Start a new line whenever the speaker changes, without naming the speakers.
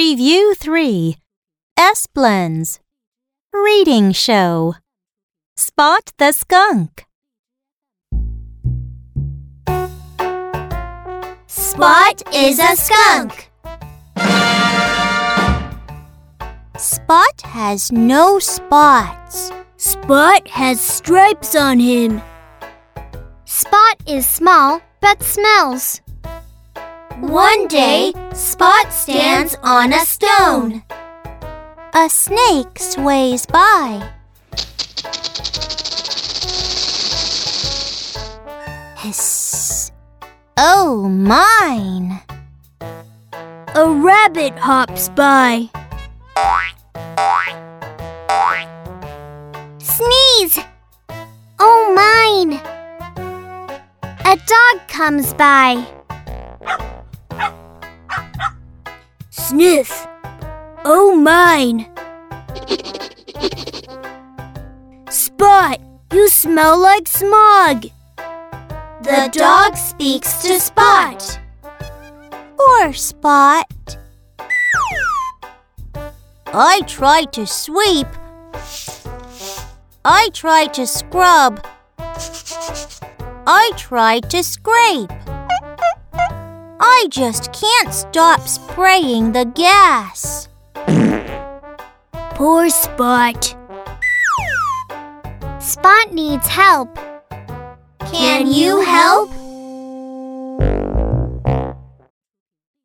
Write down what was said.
Review 3 S Blends Reading Show Spot the Skunk
Spot is a skunk.
Spot has no spots.
Spot has stripes on him.
Spot is small but smells.
One day, Spot stands on a stone.
A snake sways by. Hiss. Oh, mine.
A rabbit hops by.
Sneeze. Oh, mine. A dog comes by.
Sniff. Oh, mine. Spot, you smell like smog. The dog speaks to Spot.
Poor Spot. I try to sweep. I try to scrub. I try to scrape. I just can't stop spraying the gas.
Poor Spot.
Spot needs help.
Can you help?